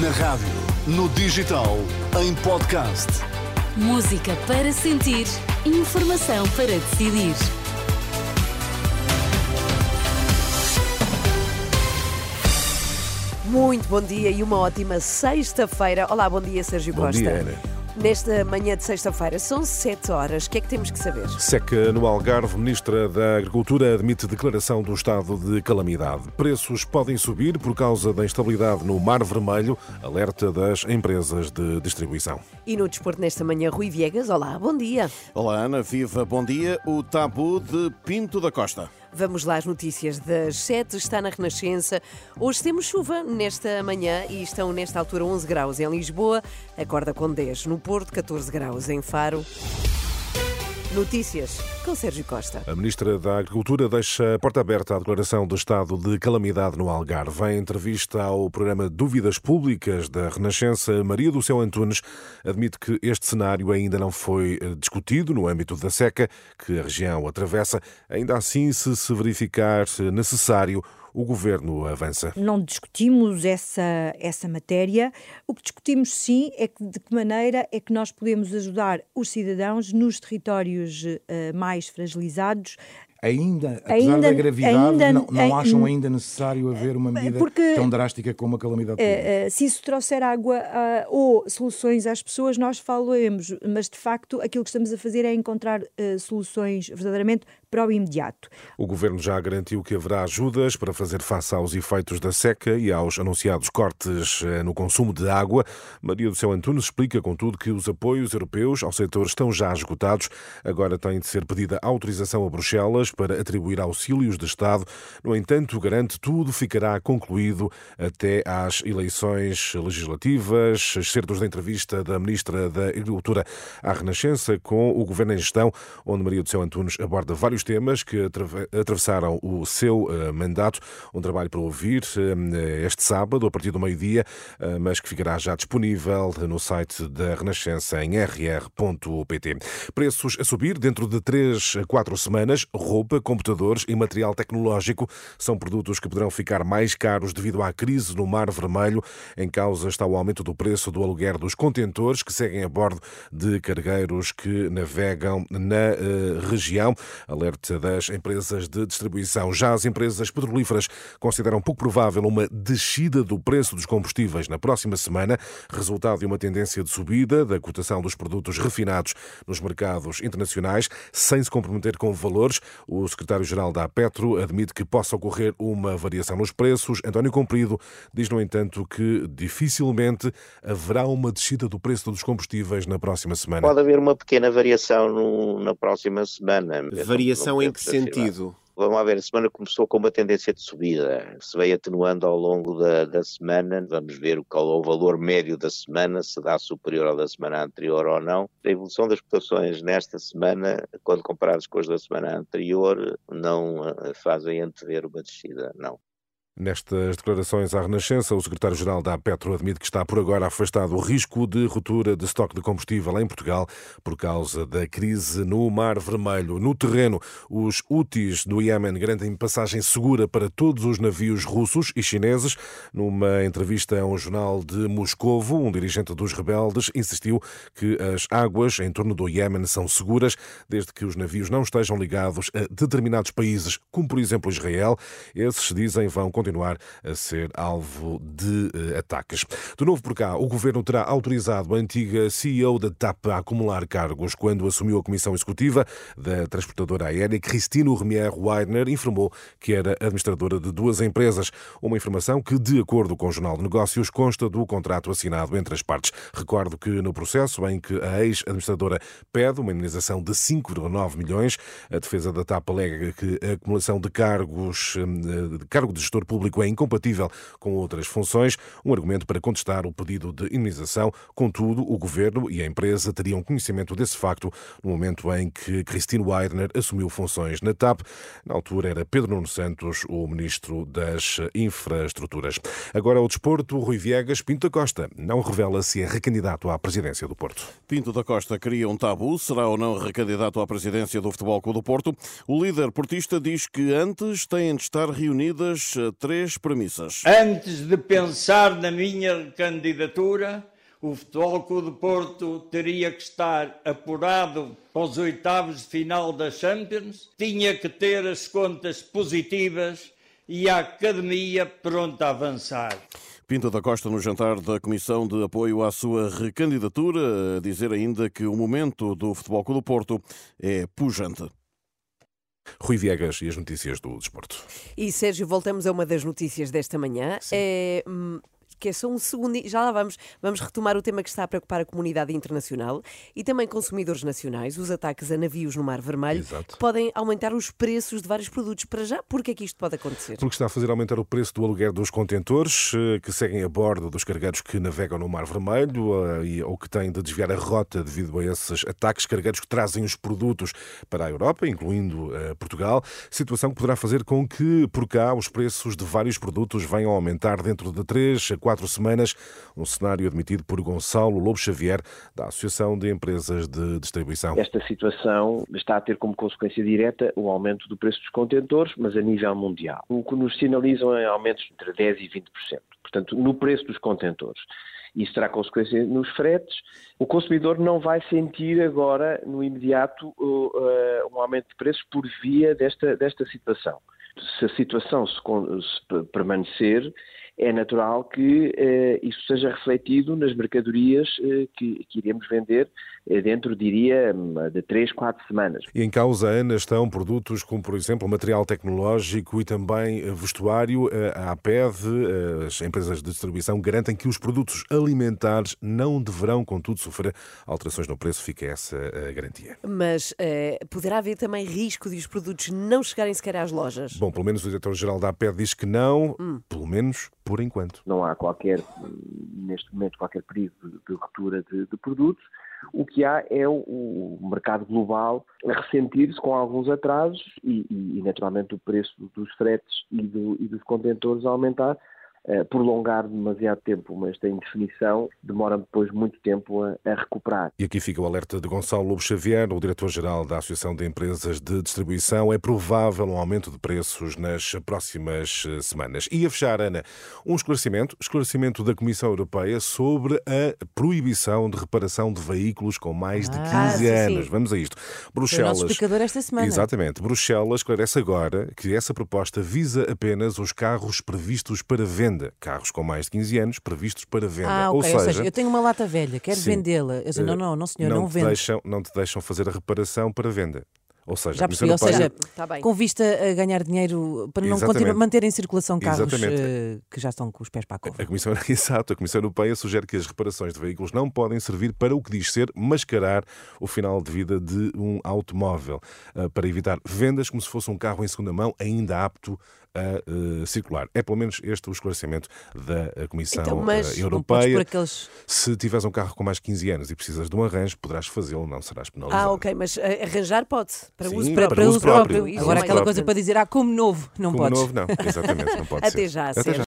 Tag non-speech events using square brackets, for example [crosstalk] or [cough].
Na rádio, no digital, em podcast. Música para sentir, informação para decidir. Muito bom dia e uma ótima sexta-feira. Olá, bom dia, Sérgio Bom Costa. dia, Ana. Nesta manhã de sexta-feira, são 7 horas. O que é que temos que saber? Seca no Algarve, Ministra da Agricultura admite declaração do estado de calamidade. Preços podem subir por causa da instabilidade no Mar Vermelho, alerta das empresas de distribuição. E no desporto nesta manhã, Rui Viegas. Olá, bom dia. Olá Ana, viva, bom dia. O tabu de Pinto da Costa. Vamos lá às notícias das 7, está na Renascença. Hoje temos chuva nesta manhã e estão nesta altura 11 graus em Lisboa, acorda com 10 no Porto, 14 graus em Faro. Notícias com Sérgio Costa. A Ministra da Agricultura deixa a porta aberta à declaração do estado de calamidade no Algarve. Em entrevista ao programa Dúvidas Públicas da Renascença, Maria do Céu Antunes admite que este cenário ainda não foi eh, discutido no âmbito da seca que a região atravessa. Ainda assim, se se verificar necessário, o governo avança. Não discutimos essa, essa matéria. O que discutimos sim é que, de que maneira é que nós podemos ajudar os cidadãos nos territórios eh, mais fragilizados Ainda, apesar Ainda- da gravidade, ainda- não, não acham ainda necessário haver uma medida porque- tão drástica como a calamidade pública? Eh, eh, se isso trouxer água ah, ou soluções às pessoas, nós falaremos, mas de facto aquilo que estamos a fazer é encontrar eh, soluções verdadeiramente para o imediato. O governo já garantiu que haverá ajudas para fazer face aos efeitos da seca e aos anunciados cortes eh, no consumo de água. Maria do Céu Antunes explica, contudo, que os apoios europeus ao setor estão já esgotados. Agora tem de ser pedida autorização a Bruxelas para atribuir auxílios de Estado. No entanto, garante tudo ficará concluído até às eleições legislativas. Excertos da entrevista da Ministra da Agricultura à Renascença com o Governo em Gestão, onde Maria do Céu Antunes aborda vários temas que atrave- atravessaram o seu eh, mandato. Um trabalho para ouvir eh, este sábado, a partir do meio-dia, eh, mas que ficará já disponível no site da Renascença em rr.pt. Preços a subir dentro de 3 a 4 semanas. Roupa, computadores e material tecnológico são produtos que poderão ficar mais caros devido à crise no Mar Vermelho. Em causa está o aumento do preço do aluguer dos contentores que seguem a bordo de cargueiros que navegam na região. Alerta das empresas de distribuição. Já as empresas petrolíferas consideram pouco provável uma descida do preço dos combustíveis na próxima semana, resultado de uma tendência de subida da cotação dos produtos refinados nos mercados internacionais, sem se comprometer com valores. O secretário-geral da Petro admite que possa ocorrer uma variação nos preços. António Comprido diz, no entanto, que dificilmente haverá uma descida do preço dos combustíveis na próxima semana. Pode haver uma pequena variação no- na próxima semana. Variação Em que afirmar. sentido? Vamos lá ver, a semana começou com uma tendência de subida, se veio atenuando ao longo da, da semana, vamos ver qual é o valor médio da semana, se dá superior ao da semana anterior ou não. A evolução das cotações nesta semana, quando comparadas com as da semana anterior, não eh, fazem antever uma descida, não. Nestas declarações à Renascença, o secretário-geral da Petro admite que está por agora afastado o risco de ruptura de estoque de combustível em Portugal por causa da crise no Mar Vermelho. No terreno, os Houthis do Iémen garantem passagem segura para todos os navios russos e chineses. Numa entrevista a um jornal de Moscovo, um dirigente dos rebeldes insistiu que as águas em torno do Iémen são seguras desde que os navios não estejam ligados a determinados países, como por exemplo Israel. Esses, dizem, vão continuar a ser alvo de eh, ataques. De novo por cá, o governo terá autorizado a antiga CEO da TAP a acumular cargos quando assumiu a comissão executiva da transportadora aérea. Cristina Remier Weidner informou que era administradora de duas empresas. Uma informação que, de acordo com o Jornal de Negócios, consta do contrato assinado entre as partes. Recordo que no processo em que a ex-administradora pede uma indenização de 5,9 milhões, a defesa da TAP alega que a acumulação de cargos, eh, de cargo de gestor público é incompatível com outras funções, um argumento para contestar o pedido de indenização. Contudo, o governo e a empresa teriam conhecimento desse facto no momento em que Christine Weidner assumiu funções na TAP. Na altura era Pedro Nuno Santos, o ministro das Infraestruturas. Agora o desporto, Rui Viegas Pinto da Costa não revela se é recandidato à presidência do Porto. Pinto da Costa cria um tabu, será ou não recandidato à presidência do Futebol Clube do Porto. O líder portista diz que antes têm de estar reunidas três premissas. Antes de pensar na minha candidatura, o Futebol Clube do Porto teria que estar apurado para os oitavos de final da Champions, tinha que ter as contas positivas e a academia pronta a avançar. Pinto da Costa no jantar da Comissão de Apoio à sua recandidatura, a dizer ainda que o momento do Futebol Clube do Porto é pujante. Rui Viegas e as notícias do desporto. E Sérgio, voltamos a uma das notícias desta manhã. É, hum, que é só um segundo, já lá vamos, vamos retomar o tema que está a preocupar a comunidade internacional e também consumidores nacionais, os ataques a navios no Mar Vermelho, Exato. que podem aumentar os preços de vários produtos. Para já, porque é que isto pode acontecer? Porque está a fazer aumentar o preço do aluguer dos contentores eh, que seguem a bordo dos cargueiros que navegam no Mar Vermelho eh, ou que têm de desviar a rota devido a esses ataques cargueiros que trazem os produtos para a Europa, incluindo eh, Portugal. Situação que poderá fazer com que, por cá, os preços de vários produtos venham a aumentar dentro de três a quatro semanas. Um cenário admitido por Gonçalo Lobo Xavier, da Associação de Empresas de Distribuição. Esta situação está a ter como consequência direta o aumento do preço dos contentores, mas a nível mundial. O que nos sinalizam é aumentos entre 10% e 20%. Portanto, no preço dos contentores. Isso terá consequência nos fretes. O consumidor não vai sentir agora, no imediato, uh, um aumento de preços por via desta, desta situação. Se a situação se, se permanecer, é natural que eh, isso seja refletido nas mercadorias eh, que, que iremos vender dentro, diria, hum, de três, quatro semanas. E em causa, Ana, estão produtos como, por exemplo, material tecnológico e também eh, vestuário. Eh, A APED, eh, as empresas de distribuição, garantem que os produtos alimentares não deverão, contudo, sofrer alterações no preço. Fica essa a garantia. Mas eh, poderá haver também risco de os produtos não chegarem sequer às lojas? Bom, pelo menos o diretor-geral da APED diz que não, pelo menos por enquanto. Não há qualquer, hum, neste momento, qualquer perigo de, de ruptura de, de produtos. O que há é o, o mercado global a ressentir-se com alguns atrasos e, e, naturalmente, o preço dos fretes e, do- e dos contentores a aumentar. Eh, prolongar demasiado tempo esta indefinição demora depois muito tempo a, a recuperar. E aqui fica o alerta de Gonçalo Lobo Xavier, o diretor-geral da Associação de Empresas de Distribuição. É provável um aumento de preços nas próximas eh, semanas. E a fechar, Ana, um esclarecimento, esclarecimento da Comissão Europeia sobre a proibição de reparação de veículos com mais de 15 Ah, sim, sim. anos. Vamos a isto. Foi o nosso explicador esta semana. Exatamente. Bruxelas esclarece agora que essa proposta visa apenas os carros previstos para venda. Carros com mais de 15 anos previstos para venda. Ah, Ou ok. Ou seja, seja, eu tenho uma lata velha, quero vendê-la. Eu digo, não, Eh, não, não, senhor, não, te vendo. deixam, não te deixam fazer a reparação para venda. Ou seja, Já percebi, ou seja, Tá com vista a ganhar dinheiro para não continuar, manter em circulação carros eh, que já estão com os pés para a cova. A Comissão, [laughs] exato, a Comissão Europeia sugere que as reparações de veículos não podem servir para o que diz ser mascarar o final de vida de um automóvel, eh, para evitar vendas como se fosse um carro em segunda mão ainda apto a eh, circular. É pelo menos este o esclarecimento da eh, Comissão Então, mas eh, podes Europeia. por aqueles. Se tiveres um carro com mais de 15 anos e precisas de um arranjo, poderás fazê-lo, não serás penalizado. Ah, ok, mas arranjar pode, para Sim, uso para próprio. uso próprio. Isso Agora é aquela mais coisa para dizer, ah, como novo, não Como podes. novo, não. Exatamente, não [laughs] pode Até ser. já, Até Sérgio.